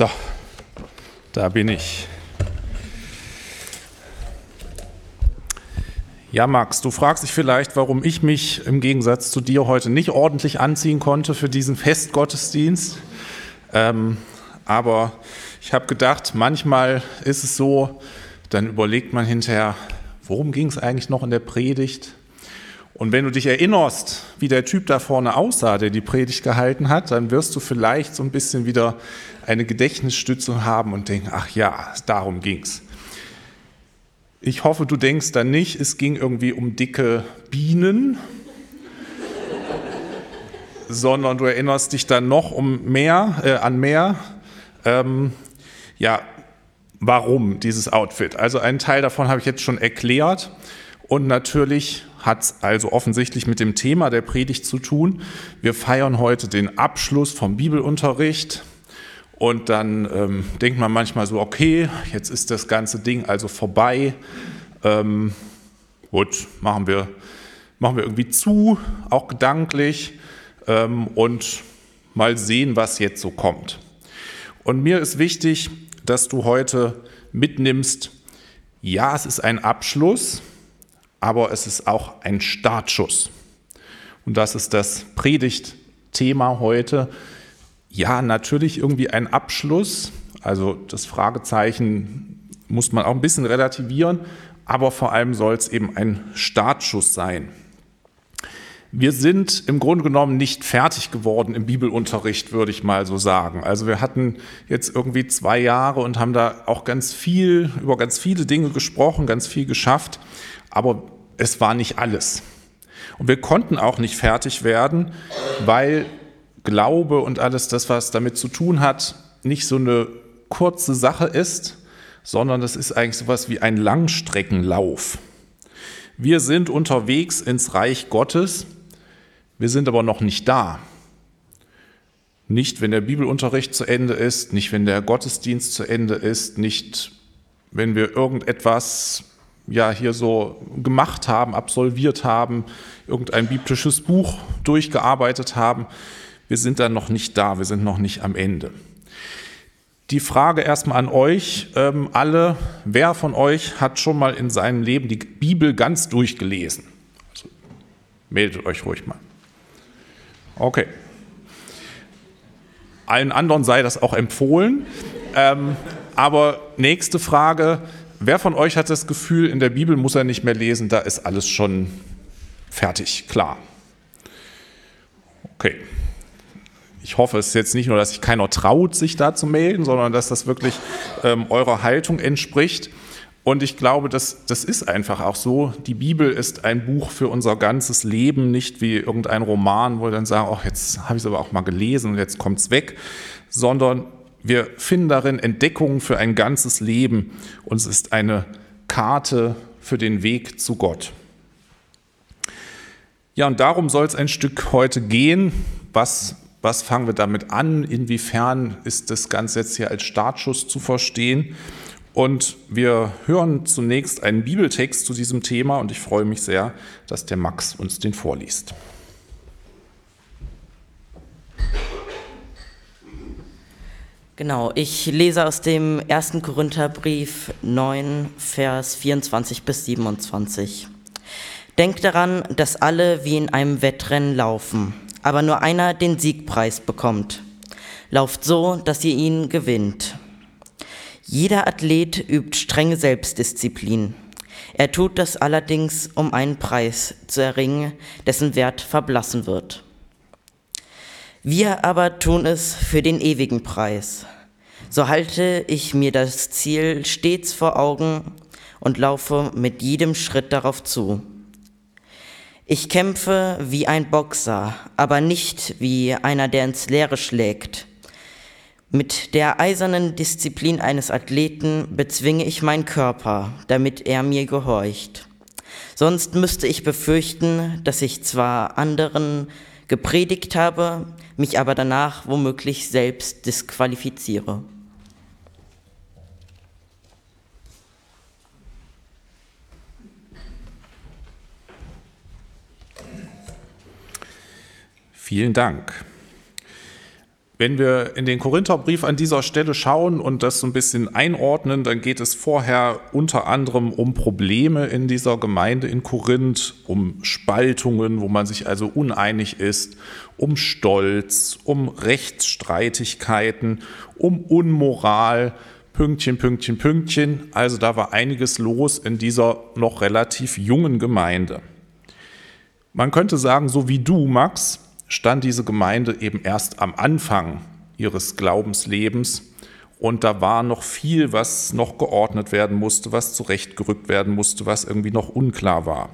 So, da bin ich. Ja, Max, du fragst dich vielleicht, warum ich mich im Gegensatz zu dir heute nicht ordentlich anziehen konnte für diesen Festgottesdienst. Ähm, aber ich habe gedacht, manchmal ist es so, dann überlegt man hinterher, worum ging es eigentlich noch in der Predigt? Und wenn du dich erinnerst, wie der Typ da vorne aussah, der die Predigt gehalten hat, dann wirst du vielleicht so ein bisschen wieder eine Gedächtnisstütze haben und denken, ach ja, darum ging's. Ich hoffe, du denkst dann nicht, es ging irgendwie um dicke Bienen, sondern du erinnerst dich dann noch um mehr, äh, an mehr. Ähm, ja, warum dieses Outfit? Also einen Teil davon habe ich jetzt schon erklärt. Und natürlich hat es also offensichtlich mit dem Thema der Predigt zu tun. Wir feiern heute den Abschluss vom Bibelunterricht. Und dann ähm, denkt man manchmal so, okay, jetzt ist das ganze Ding also vorbei. Ähm, gut, machen wir, machen wir irgendwie zu, auch gedanklich, ähm, und mal sehen, was jetzt so kommt. Und mir ist wichtig, dass du heute mitnimmst, ja, es ist ein Abschluss, aber es ist auch ein Startschuss. Und das ist das Predigtthema heute. Ja, natürlich irgendwie ein Abschluss. Also das Fragezeichen muss man auch ein bisschen relativieren, aber vor allem soll es eben ein Startschuss sein. Wir sind im Grunde genommen nicht fertig geworden im Bibelunterricht, würde ich mal so sagen. Also wir hatten jetzt irgendwie zwei Jahre und haben da auch ganz viel über ganz viele Dinge gesprochen, ganz viel geschafft. Aber es war nicht alles. Und wir konnten auch nicht fertig werden, weil Glaube und alles das, was damit zu tun hat, nicht so eine kurze Sache ist, sondern das ist eigentlich sowas wie ein Langstreckenlauf. Wir sind unterwegs ins Reich Gottes, wir sind aber noch nicht da. Nicht, wenn der Bibelunterricht zu Ende ist, nicht, wenn der Gottesdienst zu Ende ist, nicht, wenn wir irgendetwas ja hier so gemacht haben, absolviert haben, irgendein biblisches Buch durchgearbeitet haben. Wir sind dann noch nicht da, wir sind noch nicht am Ende. Die Frage erstmal an euch ähm, alle, wer von euch hat schon mal in seinem Leben die Bibel ganz durchgelesen? Also, meldet euch ruhig mal. Okay. Allen anderen sei das auch empfohlen. Ähm, aber nächste Frage, Wer von euch hat das Gefühl, in der Bibel muss er nicht mehr lesen, da ist alles schon fertig, klar? Okay. Ich hoffe, es ist jetzt nicht nur, dass sich keiner traut, sich da zu melden, sondern dass das wirklich ähm, eurer Haltung entspricht. Und ich glaube, das, das ist einfach auch so. Die Bibel ist ein Buch für unser ganzes Leben, nicht wie irgendein Roman, wo wir dann sagen, ach, jetzt habe ich es aber auch mal gelesen und jetzt kommt es weg, sondern wir finden darin Entdeckungen für ein ganzes Leben und es ist eine Karte für den Weg zu Gott. Ja, und darum soll es ein Stück heute gehen. Was, was fangen wir damit an? Inwiefern ist das Ganze jetzt hier als Startschuss zu verstehen? Und wir hören zunächst einen Bibeltext zu diesem Thema und ich freue mich sehr, dass der Max uns den vorliest. Genau, ich lese aus dem 1. Korintherbrief 9, Vers 24 bis 27. Denkt daran, dass alle wie in einem Wettrennen laufen, aber nur einer den Siegpreis bekommt. Lauft so, dass ihr ihn gewinnt. Jeder Athlet übt strenge Selbstdisziplin. Er tut das allerdings, um einen Preis zu erringen, dessen Wert verblassen wird. Wir aber tun es für den ewigen Preis. So halte ich mir das Ziel stets vor Augen und laufe mit jedem Schritt darauf zu. Ich kämpfe wie ein Boxer, aber nicht wie einer, der ins Leere schlägt. Mit der eisernen Disziplin eines Athleten bezwinge ich meinen Körper, damit er mir gehorcht. Sonst müsste ich befürchten, dass ich zwar anderen gepredigt habe, mich aber danach womöglich selbst disqualifiziere. Vielen Dank. wenn wir in den Korintherbrief an dieser Stelle schauen und das so ein bisschen einordnen, dann geht es vorher unter anderem um Probleme in dieser Gemeinde in Korinth, um Spaltungen, wo man sich also uneinig ist, um Stolz, um Rechtsstreitigkeiten, um Unmoral, Pünktchen, Pünktchen, Pünktchen. Also da war einiges los in dieser noch relativ jungen Gemeinde. Man könnte sagen, so wie du, Max, stand diese Gemeinde eben erst am Anfang ihres Glaubenslebens und da war noch viel, was noch geordnet werden musste, was zurechtgerückt werden musste, was irgendwie noch unklar war.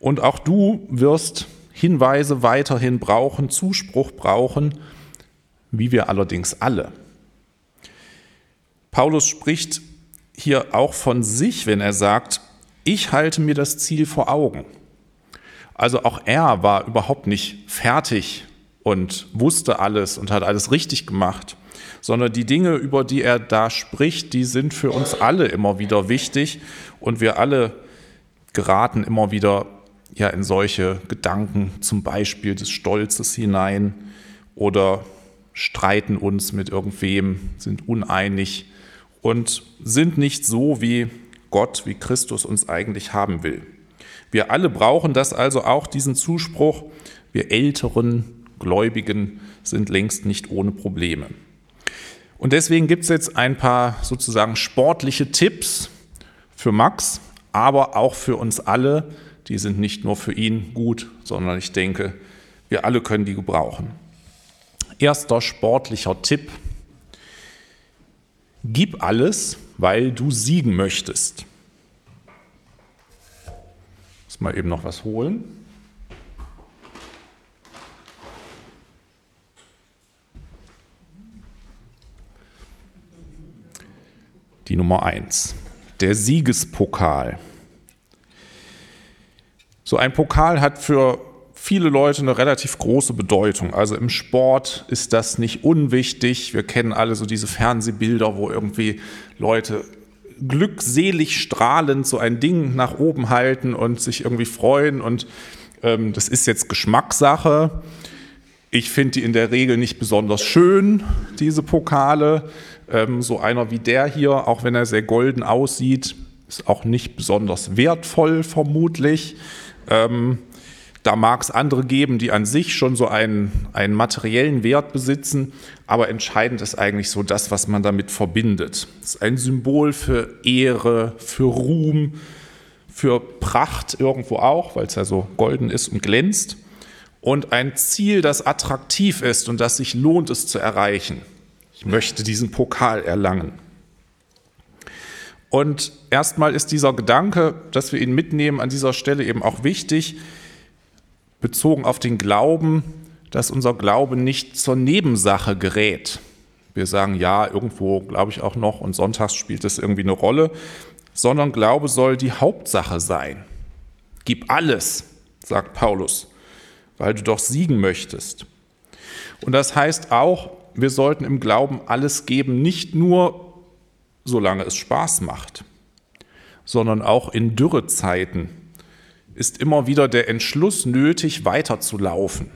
Und auch du wirst Hinweise weiterhin brauchen, Zuspruch brauchen, wie wir allerdings alle. Paulus spricht hier auch von sich, wenn er sagt, ich halte mir das Ziel vor Augen. Also auch er war überhaupt nicht fertig und wusste alles und hat alles richtig gemacht, sondern die Dinge, über die er da spricht, die sind für uns alle immer wieder wichtig und wir alle geraten immer wieder ja in solche Gedanken, zum Beispiel des Stolzes hinein oder streiten uns mit irgendwem, sind uneinig und sind nicht so, wie Gott, wie Christus uns eigentlich haben will. Wir alle brauchen das also auch, diesen Zuspruch. Wir älteren Gläubigen sind längst nicht ohne Probleme. Und deswegen gibt es jetzt ein paar sozusagen sportliche Tipps für Max, aber auch für uns alle. Die sind nicht nur für ihn gut, sondern ich denke, wir alle können die gebrauchen. Erster sportlicher Tipp. Gib alles, weil du siegen möchtest. Mal eben noch was holen. Die Nummer 1, der Siegespokal. So ein Pokal hat für viele Leute eine relativ große Bedeutung. Also im Sport ist das nicht unwichtig. Wir kennen alle so diese Fernsehbilder, wo irgendwie Leute glückselig strahlend so ein Ding nach oben halten und sich irgendwie freuen. Und ähm, das ist jetzt Geschmackssache. Ich finde die in der Regel nicht besonders schön, diese Pokale. Ähm, so einer wie der hier, auch wenn er sehr golden aussieht, ist auch nicht besonders wertvoll vermutlich. Ähm, da mag es andere geben, die an sich schon so einen, einen materiellen Wert besitzen, aber entscheidend ist eigentlich so das, was man damit verbindet. Es ist ein Symbol für Ehre, für Ruhm, für Pracht irgendwo auch, weil es ja so golden ist und glänzt. Und ein Ziel, das attraktiv ist und das sich lohnt, es zu erreichen. Ich möchte diesen Pokal erlangen. Und erstmal ist dieser Gedanke, dass wir ihn mitnehmen, an dieser Stelle eben auch wichtig bezogen auf den Glauben, dass unser Glaube nicht zur Nebensache gerät. Wir sagen ja, irgendwo glaube ich auch noch und sonntags spielt es irgendwie eine Rolle, sondern Glaube soll die Hauptsache sein. Gib alles, sagt Paulus, weil du doch siegen möchtest. Und das heißt auch, wir sollten im Glauben alles geben, nicht nur solange es Spaß macht, sondern auch in Dürrezeiten, ist immer wieder der Entschluss nötig, weiterzulaufen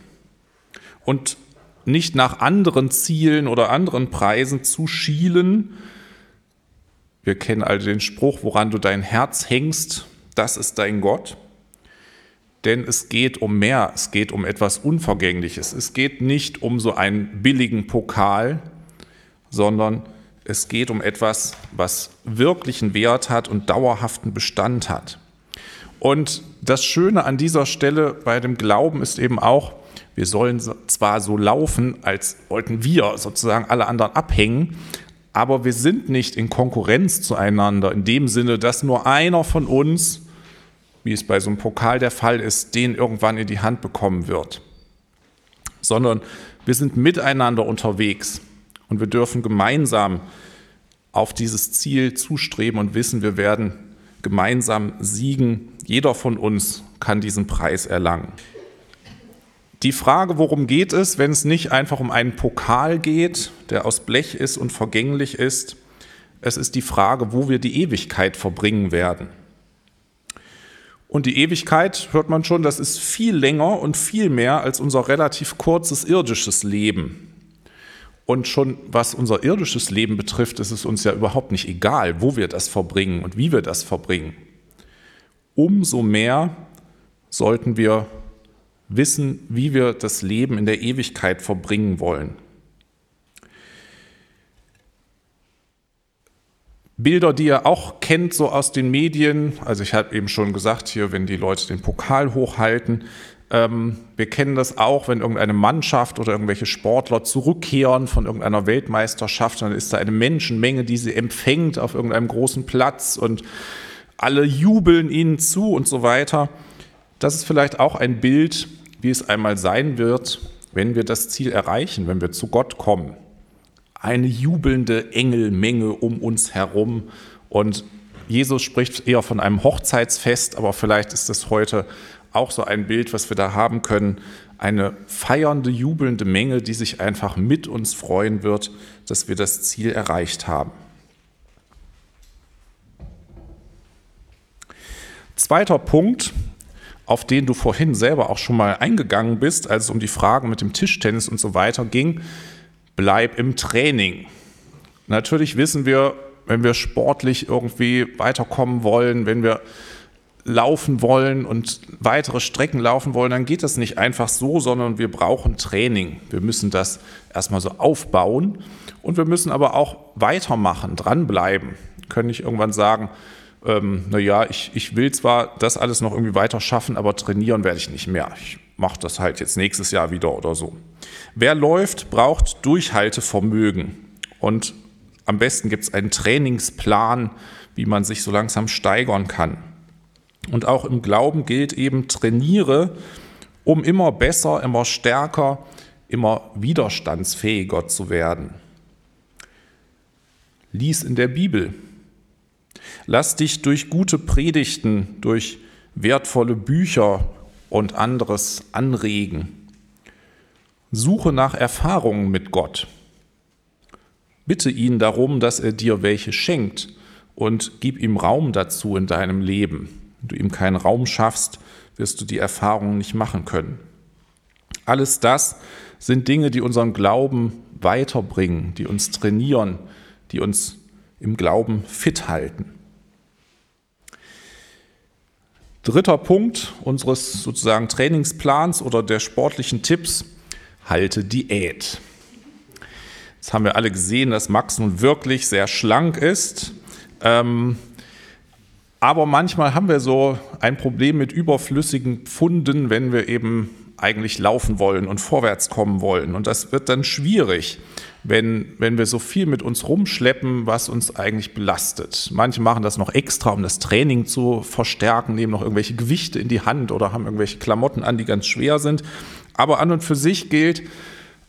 und nicht nach anderen Zielen oder anderen Preisen zu schielen. Wir kennen also den Spruch, woran du dein Herz hängst, das ist dein Gott. Denn es geht um mehr, es geht um etwas Unvergängliches. Es geht nicht um so einen billigen Pokal, sondern es geht um etwas, was wirklichen Wert hat und dauerhaften Bestand hat. Und das Schöne an dieser Stelle bei dem Glauben ist eben auch, wir sollen zwar so laufen, als wollten wir sozusagen alle anderen abhängen, aber wir sind nicht in Konkurrenz zueinander, in dem Sinne, dass nur einer von uns, wie es bei so einem Pokal der Fall ist, den irgendwann in die Hand bekommen wird, sondern wir sind miteinander unterwegs und wir dürfen gemeinsam auf dieses Ziel zustreben und wissen, wir werden gemeinsam siegen. Jeder von uns kann diesen Preis erlangen. Die Frage, worum geht es, wenn es nicht einfach um einen Pokal geht, der aus Blech ist und vergänglich ist, es ist die Frage, wo wir die Ewigkeit verbringen werden. Und die Ewigkeit, hört man schon, das ist viel länger und viel mehr als unser relativ kurzes irdisches Leben. Und schon was unser irdisches Leben betrifft, ist es uns ja überhaupt nicht egal, wo wir das verbringen und wie wir das verbringen. Umso mehr sollten wir wissen, wie wir das Leben in der Ewigkeit verbringen wollen. Bilder, die ihr auch kennt, so aus den Medien. Also ich habe eben schon gesagt, hier, wenn die Leute den Pokal hochhalten. Ähm, wir kennen das auch, wenn irgendeine Mannschaft oder irgendwelche Sportler zurückkehren von irgendeiner Weltmeisterschaft, dann ist da eine Menschenmenge, die sie empfängt auf irgendeinem großen Platz und alle jubeln ihnen zu und so weiter. Das ist vielleicht auch ein Bild, wie es einmal sein wird, wenn wir das Ziel erreichen, wenn wir zu Gott kommen eine jubelnde Engelmenge um uns herum. Und Jesus spricht eher von einem Hochzeitsfest, aber vielleicht ist das heute auch so ein Bild, was wir da haben können. Eine feiernde, jubelnde Menge, die sich einfach mit uns freuen wird, dass wir das Ziel erreicht haben. Zweiter Punkt, auf den du vorhin selber auch schon mal eingegangen bist, als es um die Fragen mit dem Tischtennis und so weiter ging, bleib im Training. Natürlich wissen wir, wenn wir sportlich irgendwie weiterkommen wollen, wenn wir laufen wollen und weitere Strecken laufen wollen, dann geht das nicht einfach so, sondern wir brauchen Training. Wir müssen das erstmal so aufbauen und wir müssen aber auch weitermachen, dranbleiben. Können nicht irgendwann sagen, ähm, naja, ich, ich will zwar das alles noch irgendwie weiter schaffen, aber trainieren werde ich nicht mehr. Ich mache das halt jetzt nächstes Jahr wieder oder so. Wer läuft, braucht Durchhaltevermögen. Und am besten gibt es einen Trainingsplan, wie man sich so langsam steigern kann. Und auch im Glauben gilt eben, trainiere, um immer besser, immer stärker, immer widerstandsfähiger zu werden. Lies in der Bibel. Lass dich durch gute Predigten, durch wertvolle Bücher und anderes anregen. Suche nach Erfahrungen mit Gott. Bitte ihn darum, dass er dir welche schenkt und gib ihm Raum dazu in deinem Leben. Wenn du ihm keinen Raum schaffst, wirst du die Erfahrungen nicht machen können. Alles das sind Dinge, die unseren Glauben weiterbringen, die uns trainieren, die uns im Glauben fit halten. Dritter Punkt unseres sozusagen Trainingsplans oder der sportlichen Tipps halte Diät. Jetzt haben wir alle gesehen, dass Max nun wirklich sehr schlank ist. Ähm, aber manchmal haben wir so ein Problem mit überflüssigen Pfunden, wenn wir eben eigentlich laufen wollen und vorwärts kommen wollen. Und das wird dann schwierig, wenn, wenn wir so viel mit uns rumschleppen, was uns eigentlich belastet. Manche machen das noch extra, um das Training zu verstärken, nehmen noch irgendwelche Gewichte in die Hand oder haben irgendwelche Klamotten an, die ganz schwer sind. Aber an und für sich gilt,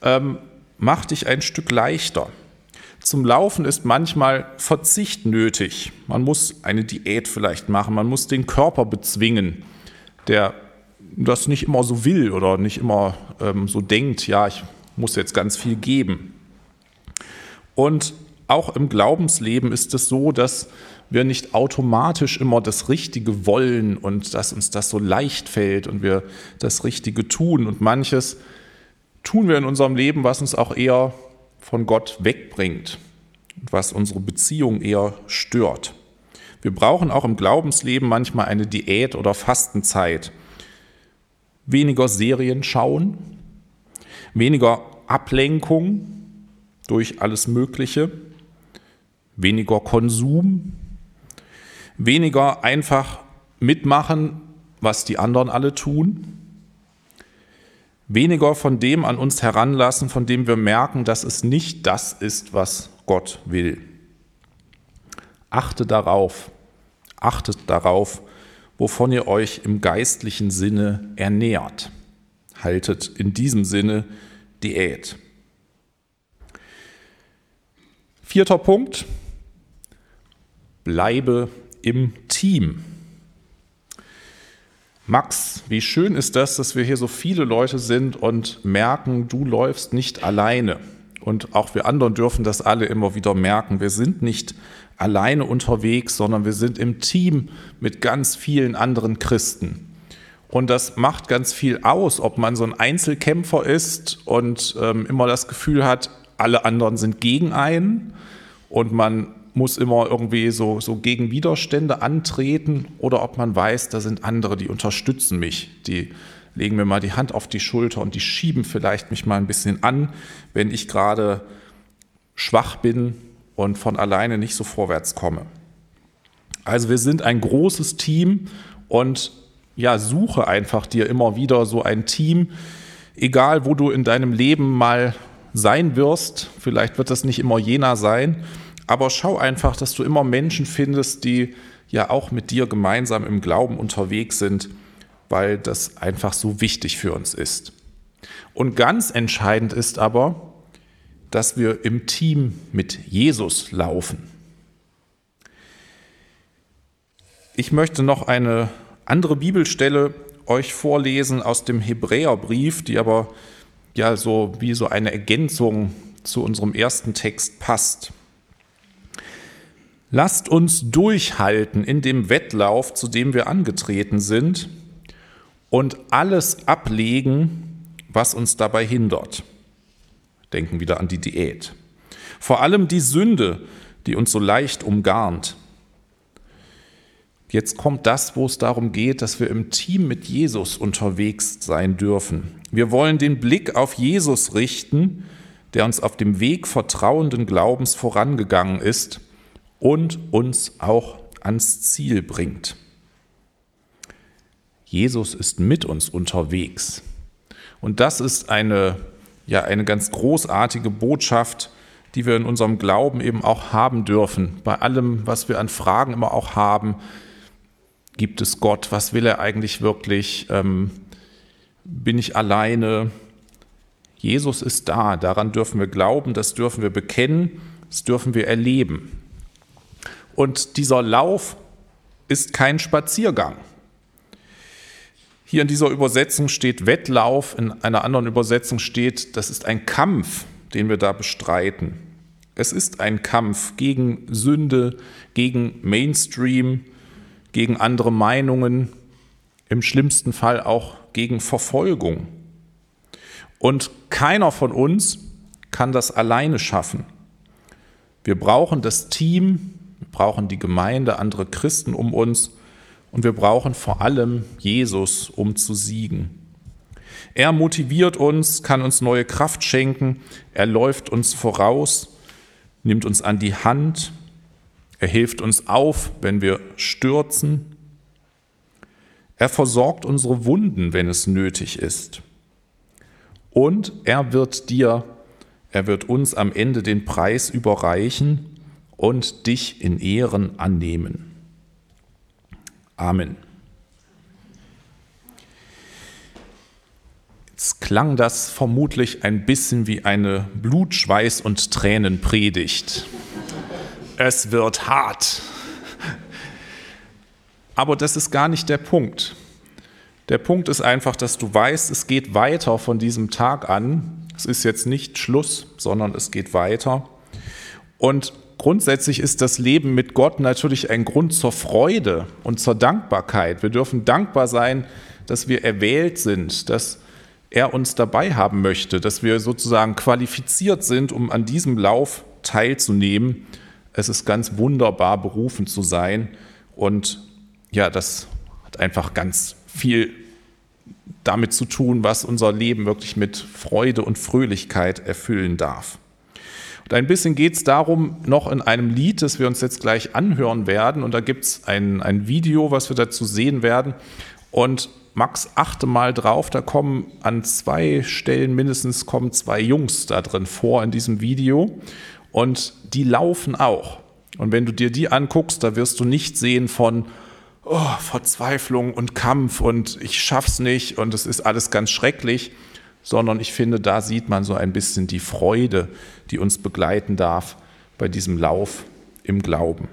ähm, mach dich ein Stück leichter. Zum Laufen ist manchmal Verzicht nötig. Man muss eine Diät vielleicht machen, man muss den Körper bezwingen, der das nicht immer so will oder nicht immer ähm, so denkt, ja, ich muss jetzt ganz viel geben. Und auch im Glaubensleben ist es so, dass wir nicht automatisch immer das Richtige wollen und dass uns das so leicht fällt und wir das Richtige tun. Und manches tun wir in unserem Leben, was uns auch eher von Gott wegbringt was unsere Beziehung eher stört. Wir brauchen auch im Glaubensleben manchmal eine Diät oder Fastenzeit. Weniger Serien schauen, weniger Ablenkung durch alles Mögliche, weniger Konsum, weniger einfach mitmachen, was die anderen alle tun, weniger von dem an uns heranlassen, von dem wir merken, dass es nicht das ist, was Gott will. Achtet darauf, achtet darauf, wovon ihr euch im geistlichen Sinne ernährt. Haltet in diesem Sinne Diät. Vierter Punkt, bleibe im Team. Max, wie schön ist das, dass wir hier so viele Leute sind und merken, du läufst nicht alleine. Und auch wir anderen dürfen das alle immer wieder merken. Wir sind nicht alleine unterwegs, sondern wir sind im Team mit ganz vielen anderen Christen. Und das macht ganz viel aus, ob man so ein Einzelkämpfer ist und ähm, immer das Gefühl hat, alle anderen sind gegen einen und man muss immer irgendwie so, so gegen Widerstände antreten oder ob man weiß, da sind andere, die unterstützen mich, die legen mir mal die Hand auf die Schulter und die schieben vielleicht mich mal ein bisschen an, wenn ich gerade schwach bin und von alleine nicht so vorwärts komme. Also wir sind ein großes Team und ja, suche einfach dir immer wieder so ein Team, egal wo du in deinem Leben mal sein wirst. Vielleicht wird das nicht immer jener sein, aber schau einfach, dass du immer Menschen findest, die ja auch mit dir gemeinsam im Glauben unterwegs sind, weil das einfach so wichtig für uns ist. Und ganz entscheidend ist aber, dass wir im Team mit Jesus laufen. Ich möchte noch eine andere Bibelstelle euch vorlesen aus dem Hebräerbrief, die aber ja so wie so eine Ergänzung zu unserem ersten Text passt. Lasst uns durchhalten in dem Wettlauf, zu dem wir angetreten sind, und alles ablegen, was uns dabei hindert. Denken wieder an die Diät. Vor allem die Sünde, die uns so leicht umgarnt. Jetzt kommt das, wo es darum geht, dass wir im Team mit Jesus unterwegs sein dürfen. Wir wollen den Blick auf Jesus richten, der uns auf dem Weg vertrauenden Glaubens vorangegangen ist und uns auch ans Ziel bringt. Jesus ist mit uns unterwegs. Und das ist eine, ja, eine ganz großartige Botschaft, die wir in unserem Glauben eben auch haben dürfen. Bei allem, was wir an Fragen immer auch haben, Gibt es Gott? Was will er eigentlich wirklich? Ähm, bin ich alleine? Jesus ist da, daran dürfen wir glauben, das dürfen wir bekennen, das dürfen wir erleben. Und dieser Lauf ist kein Spaziergang. Hier in dieser Übersetzung steht Wettlauf, in einer anderen Übersetzung steht, das ist ein Kampf, den wir da bestreiten. Es ist ein Kampf gegen Sünde, gegen Mainstream, gegen andere Meinungen, im schlimmsten Fall auch gegen Verfolgung. Und keiner von uns kann das alleine schaffen. Wir brauchen das Team, wir brauchen die Gemeinde, andere Christen um uns und wir brauchen vor allem Jesus, um zu siegen. Er motiviert uns, kann uns neue Kraft schenken, er läuft uns voraus, nimmt uns an die Hand er hilft uns auf, wenn wir stürzen. Er versorgt unsere Wunden, wenn es nötig ist. Und er wird dir, er wird uns am Ende den Preis überreichen und dich in Ehren annehmen. Amen. Jetzt klang das vermutlich ein bisschen wie eine Blutschweiß- und Tränenpredigt es wird hart. Aber das ist gar nicht der Punkt. Der Punkt ist einfach, dass du weißt, es geht weiter von diesem Tag an. Es ist jetzt nicht Schluss, sondern es geht weiter. Und grundsätzlich ist das Leben mit Gott natürlich ein Grund zur Freude und zur Dankbarkeit. Wir dürfen dankbar sein, dass wir erwählt sind, dass er uns dabei haben möchte, dass wir sozusagen qualifiziert sind, um an diesem Lauf teilzunehmen es ist ganz wunderbar, berufen zu sein. Und ja, das hat einfach ganz viel damit zu tun, was unser Leben wirklich mit Freude und Fröhlichkeit erfüllen darf. Und ein bisschen geht es darum, noch in einem Lied, das wir uns jetzt gleich anhören werden. Und da gibt es ein, ein Video, was wir dazu sehen werden. Und Max, achte mal drauf, da kommen an zwei Stellen mindestens kommen zwei Jungs da drin vor in diesem Video. Und die laufen auch. Und wenn du dir die anguckst, da wirst du nicht sehen von oh, Verzweiflung und Kampf und ich schaff's nicht und es ist alles ganz schrecklich, sondern ich finde, da sieht man so ein bisschen die Freude, die uns begleiten darf bei diesem Lauf im Glauben.